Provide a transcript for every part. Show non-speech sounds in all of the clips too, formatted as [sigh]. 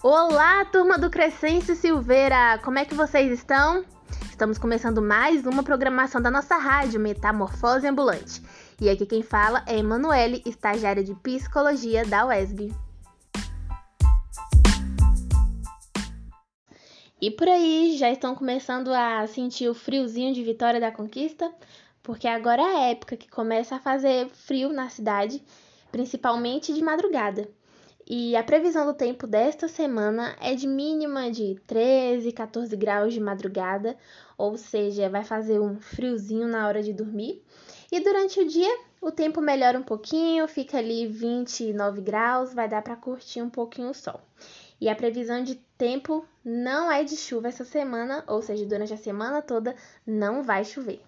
Olá, turma do Crescencio Silveira! Como é que vocês estão? Estamos começando mais uma programação da nossa rádio Metamorfose Ambulante. E aqui quem fala é Emanuele, estagiária de Psicologia da UESB. E por aí, já estão começando a sentir o friozinho de Vitória da Conquista? Porque agora é a época que começa a fazer frio na cidade, principalmente de madrugada. E a previsão do tempo desta semana é de mínima de 13, 14 graus de madrugada, ou seja, vai fazer um friozinho na hora de dormir. E durante o dia, o tempo melhora um pouquinho, fica ali 29 graus, vai dar para curtir um pouquinho o sol. E a previsão de tempo não é de chuva essa semana, ou seja, durante a semana toda não vai chover.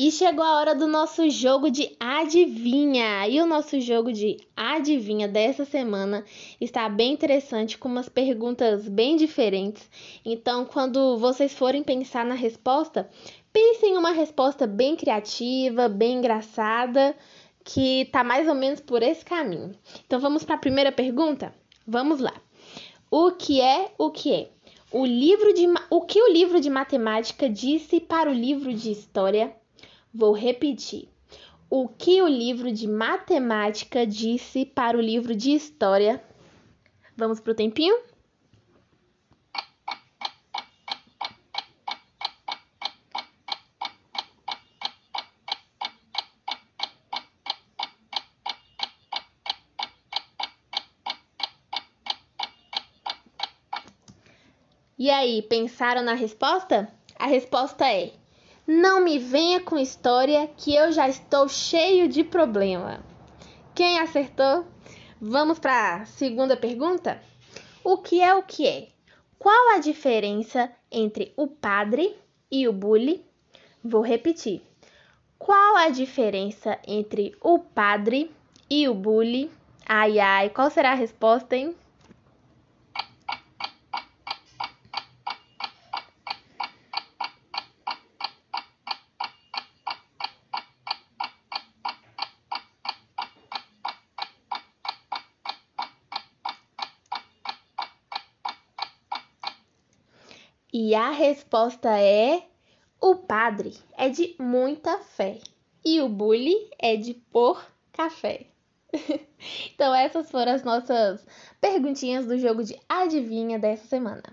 E chegou a hora do nosso jogo de adivinha. E o nosso jogo de adivinha dessa semana está bem interessante, com umas perguntas bem diferentes. Então, quando vocês forem pensar na resposta, pensem em uma resposta bem criativa, bem engraçada, que tá mais ou menos por esse caminho. Então, vamos para a primeira pergunta? Vamos lá. O que é o que é? O livro de o que o livro de matemática disse para o livro de história? Vou repetir. O que o livro de matemática disse para o livro de história? Vamos para o tempinho? E aí, pensaram na resposta? A resposta é não me venha com história que eu já estou cheio de problema. Quem acertou? Vamos para a segunda pergunta? O que é o que é? Qual a diferença entre o padre e o bully? Vou repetir. Qual a diferença entre o padre e o bully? Ai ai, qual será a resposta, hein? E a resposta é: o padre é de muita fé e o bully é de pôr café. [laughs] então, essas foram as nossas perguntinhas do jogo de adivinha dessa semana.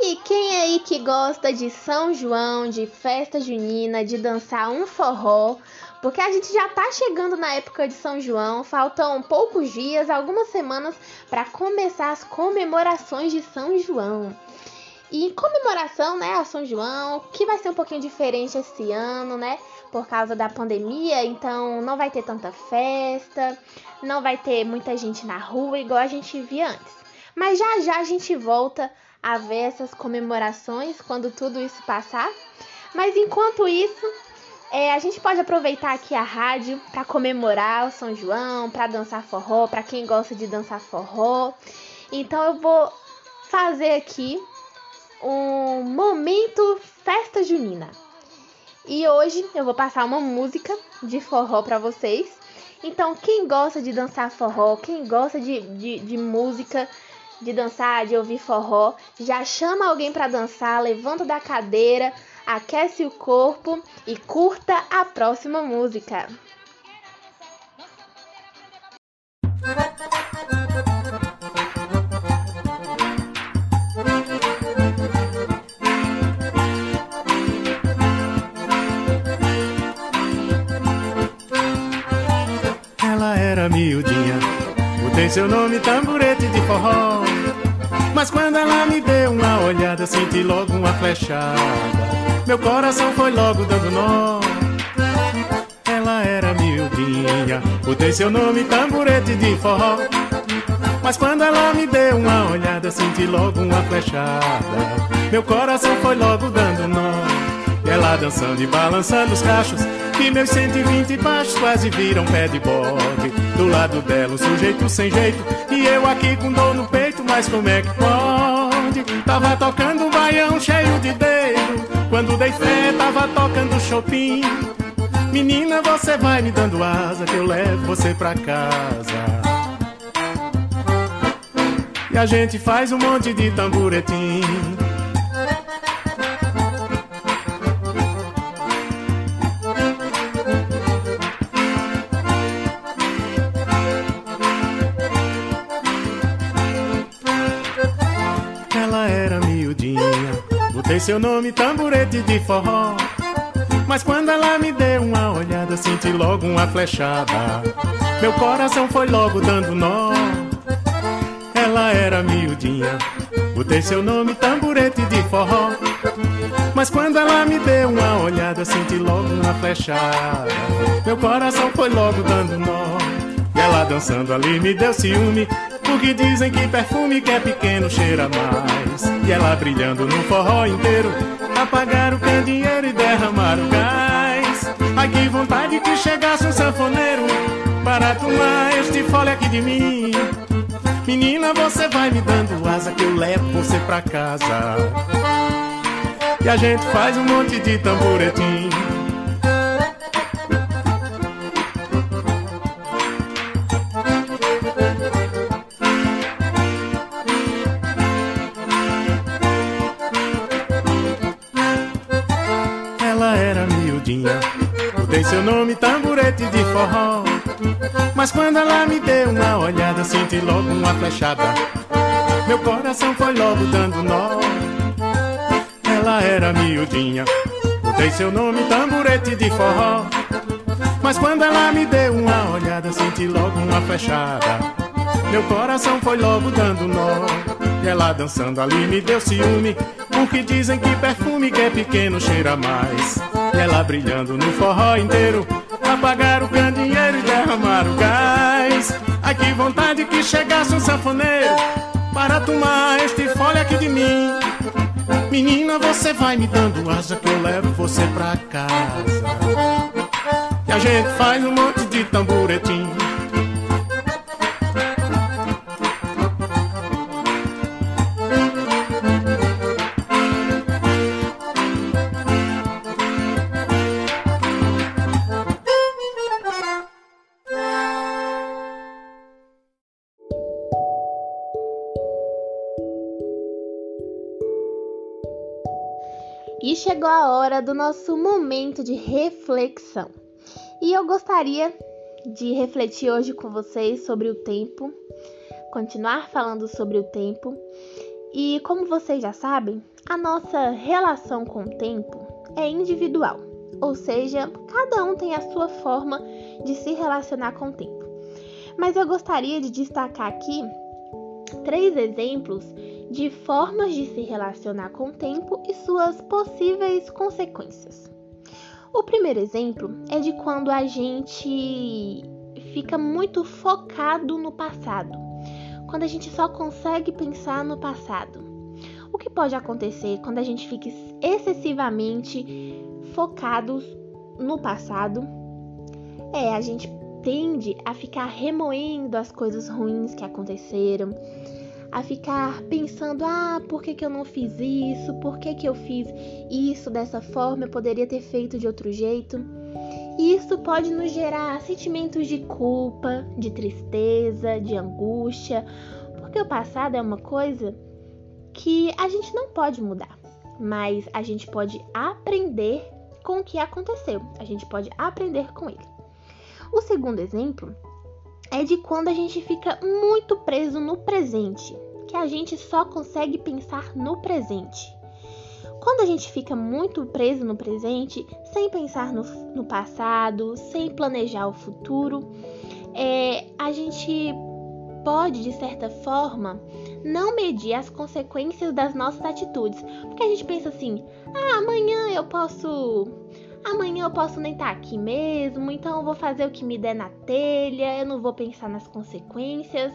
E quem aí que gosta de São João, de festa junina, de dançar um forró, porque a gente já tá chegando na época de São João, faltam poucos dias, algumas semanas para começar as comemorações de São João. E em comemoração, né, a São João, que vai ser um pouquinho diferente esse ano, né? Por causa da pandemia, então não vai ter tanta festa, não vai ter muita gente na rua igual a gente via antes. Mas já já a gente volta a ver essas comemorações quando tudo isso passar. Mas enquanto isso, é, a gente pode aproveitar aqui a rádio para comemorar o São João, para dançar forró, para quem gosta de dançar forró. Então eu vou fazer aqui um momento festa junina. E hoje eu vou passar uma música de forró para vocês. Então, quem gosta de dançar forró, quem gosta de, de, de música, de dançar, de ouvir forró, já chama alguém para dançar, levanta da cadeira, aquece o corpo e curta a próxima música. Ela era miudinha, mudei seu nome tamborete de forró. Mas quando ela me deu uma olhada, senti logo uma flechada. Meu coração foi logo dando nó. Ela era miudinha, botei seu nome tamborete de forró. Mas quando ela me deu uma olhada, senti logo uma flechada. Meu coração foi logo dando nó. Ela dançando e balançando os cachos. Que meus 120 baixos quase viram pé de bode. Do lado dela, um sujeito sem jeito. E eu aqui com dor no peito, mas como é que pode? Tava tocando um baião cheio de dedo Quando dei fé, tava tocando Chopin. Menina, você vai me dando asa que eu levo você pra casa. E a gente faz um monte de tamburetim. Botei seu nome tamburete de forró. Mas quando ela me deu uma olhada, senti logo uma flechada. Meu coração foi logo dando nó. Ela era miudinha, botei seu nome tamburete de forró. Mas quando ela me deu uma olhada, senti logo uma flechada. Meu coração foi logo dando nó. E ela dançando ali me deu ciúme. Porque dizem que perfume que é pequeno cheira mais. E ela brilhando no forró inteiro. Apagar o candeeiro e derramar o gás. Ai que vontade que chegasse um sanfoneiro para tomar este fole aqui de mim. Menina, você vai me dando asa que eu levo você pra casa. E a gente faz um monte de tamboretim. Miudinha, botei seu nome tamborete de forró. Mas quando ela me deu uma olhada, senti logo uma flechada. Meu coração foi logo dando nó. Ela era miudinha, botei seu nome tamborete de forró. Mas quando ela me deu uma olhada, senti logo uma flechada. Meu coração foi logo dando nó. Ela dançando ali me deu ciúme. Porque dizem que perfume que é pequeno cheira mais. Ela brilhando no forró inteiro. Apagar o candeeiro e derramar o gás. Ai que vontade que chegasse um sanfoneiro para tomar este fole aqui de mim. Menina, você vai me dando asa que eu levo você pra casa. E a gente faz um monte de tamburetim. Chegou a hora do nosso momento de reflexão. E eu gostaria de refletir hoje com vocês sobre o tempo, continuar falando sobre o tempo. E como vocês já sabem, a nossa relação com o tempo é individual, ou seja, cada um tem a sua forma de se relacionar com o tempo. Mas eu gostaria de destacar aqui três exemplos de formas de se relacionar com o tempo e suas possíveis consequências. O primeiro exemplo é de quando a gente fica muito focado no passado, quando a gente só consegue pensar no passado. O que pode acontecer quando a gente fica excessivamente focados no passado é a gente tende a ficar remoendo as coisas ruins que aconteceram, a ficar pensando: ah, por que, que eu não fiz isso? Por que, que eu fiz isso dessa forma? Eu poderia ter feito de outro jeito. E isso pode nos gerar sentimentos de culpa, de tristeza, de angústia, porque o passado é uma coisa que a gente não pode mudar, mas a gente pode aprender com o que aconteceu, a gente pode aprender com ele. O segundo exemplo é de quando a gente fica muito preso no presente, que a gente só consegue pensar no presente. Quando a gente fica muito preso no presente, sem pensar no, no passado, sem planejar o futuro, é, a gente pode, de certa forma, não medir as consequências das nossas atitudes. Porque a gente pensa assim: ah, amanhã eu posso amanhã eu posso nem estar tá aqui mesmo, então eu vou fazer o que me der na telha, eu não vou pensar nas consequências.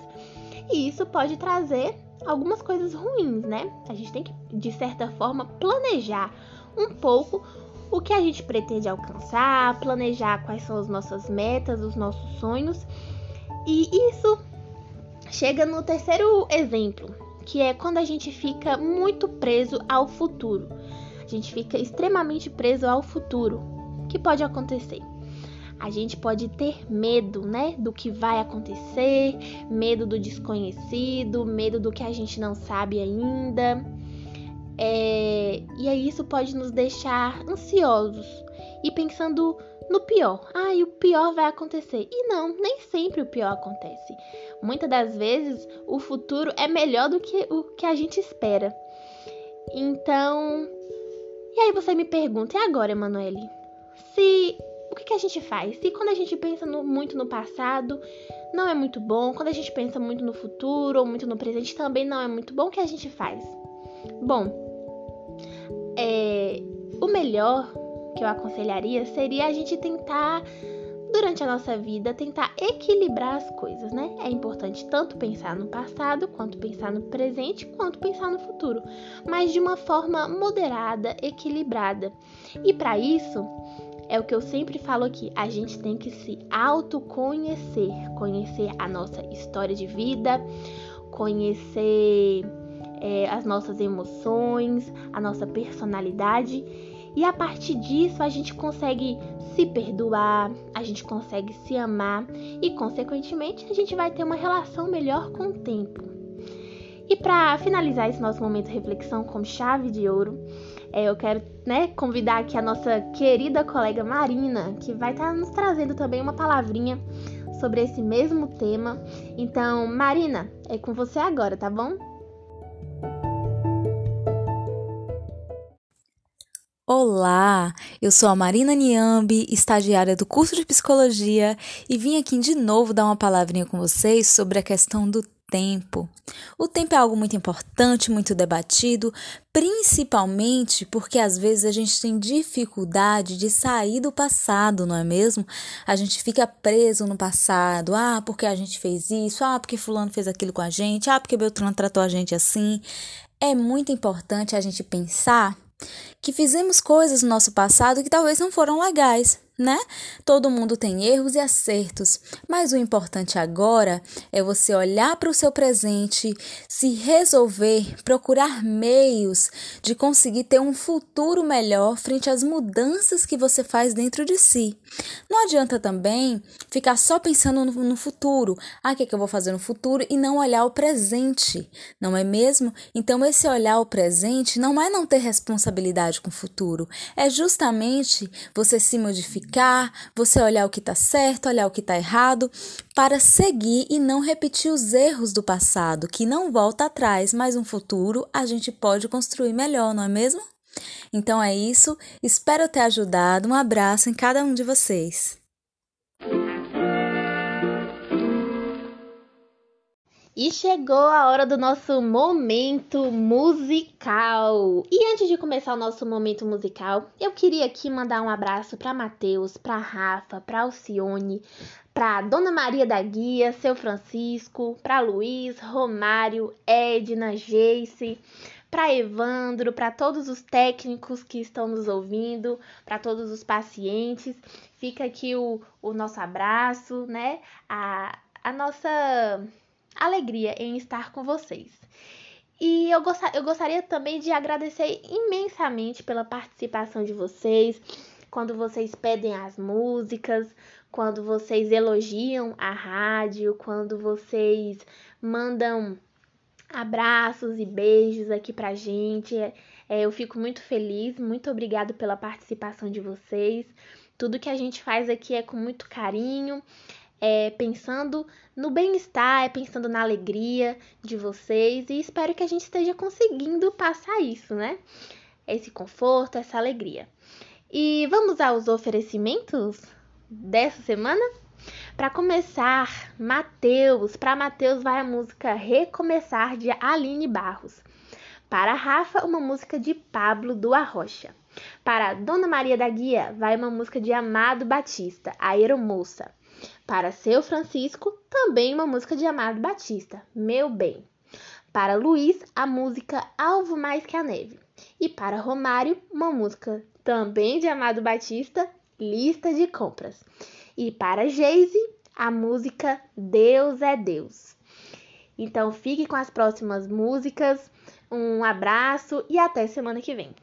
E isso pode trazer algumas coisas ruins, né? A gente tem que, de certa forma, planejar um pouco o que a gente pretende alcançar, planejar quais são as nossas metas, os nossos sonhos. E isso chega no terceiro exemplo, que é quando a gente fica muito preso ao futuro gente fica extremamente preso ao futuro. O que pode acontecer? A gente pode ter medo, né, do que vai acontecer, medo do desconhecido, medo do que a gente não sabe ainda. É... E aí isso pode nos deixar ansiosos e pensando no pior. Ah, o pior vai acontecer. E não, nem sempre o pior acontece. Muitas das vezes o futuro é melhor do que o que a gente espera. Então, e aí você me pergunta, e agora, Emanuele? Se o que, que, a gente faz? Se quando a gente pensa no, muito no passado, não é muito bom, quando a gente pensa muito no futuro ou muito no presente, também não é muito bom, o que a gente faz? Bom, é, o melhor que eu aconselharia seria a gente tentar, durante a nossa vida, tentar equilibrar as coisas, né? É importante tanto pensar no passado, quanto pensar no presente, quanto pensar no futuro, mas de uma forma moderada, equilibrada. E para isso, é o que eu sempre falo aqui, a gente tem que se autoconhecer, conhecer a nossa história de vida, conhecer é, as nossas emoções, a nossa personalidade e a partir disso a gente consegue se perdoar, a gente consegue se amar e, consequentemente, a gente vai ter uma relação melhor com o tempo. E para finalizar esse nosso momento de reflexão com chave de ouro, é, eu quero né, convidar aqui a nossa querida colega Marina, que vai estar tá nos trazendo também uma palavrinha sobre esse mesmo tema. Então, Marina, é com você agora, tá bom? Olá, eu sou a Marina Niambi, estagiária do curso de psicologia, e vim aqui de novo dar uma palavrinha com vocês sobre a questão do tempo. O tempo é algo muito importante, muito debatido, principalmente porque às vezes a gente tem dificuldade de sair do passado, não é mesmo? A gente fica preso no passado. Ah, porque a gente fez isso, ah, porque fulano fez aquilo com a gente, ah, porque Beltrano tratou a gente assim. É muito importante a gente pensar que fizemos coisas no nosso passado que talvez não foram legais, né? Todo mundo tem erros e acertos, mas o importante agora é você olhar para o seu presente, se resolver, procurar meios de conseguir ter um futuro melhor frente às mudanças que você faz dentro de si. Não adianta também ficar só pensando no, futuro. Ah, o que, é que eu vou fazer no futuro e não olhar o presente, não é mesmo? Então, esse olhar o presente não é não ter responsabilidade com o futuro, é justamente você se modificar você olhar o que está certo, olhar o que está errado, para seguir e não repetir os erros do passado, que não volta atrás, mas um futuro a gente pode construir melhor, não é mesmo? Então é isso, espero ter ajudado. Um abraço em cada um de vocês. E chegou a hora do nosso momento musical. E antes de começar o nosso momento musical, eu queria aqui mandar um abraço para Matheus, para Rafa, para Alcione, para Dona Maria da Guia, seu Francisco, para Luiz, Romário, Edna, Geice, para Evandro, para todos os técnicos que estão nos ouvindo, para todos os pacientes. Fica aqui o, o nosso abraço, né? A, a nossa alegria em estar com vocês. E eu, eu gostaria também de agradecer imensamente pela participação de vocês, quando vocês pedem as músicas, quando vocês elogiam a rádio, quando vocês mandam abraços e beijos aqui pra gente. É, eu fico muito feliz, muito obrigado pela participação de vocês. Tudo que a gente faz aqui é com muito carinho é, pensando no bem-estar, é pensando na alegria de vocês e espero que a gente esteja conseguindo passar isso, né? Esse conforto, essa alegria. E vamos aos oferecimentos dessa semana? Para começar, Mateus. Para Mateus vai a música Recomeçar de Aline Barros. Para Rafa, uma música de Pablo do Arrocha. Para Dona Maria da Guia, vai uma música de Amado Batista, a Aeromoça. Para seu Francisco, também uma música de Amado Batista, Meu Bem. Para Luiz, a música Alvo Mais Que a Neve. E para Romário, uma música também de Amado Batista, Lista de Compras. E para Geise, a música Deus é Deus. Então fique com as próximas músicas. Um abraço e até semana que vem.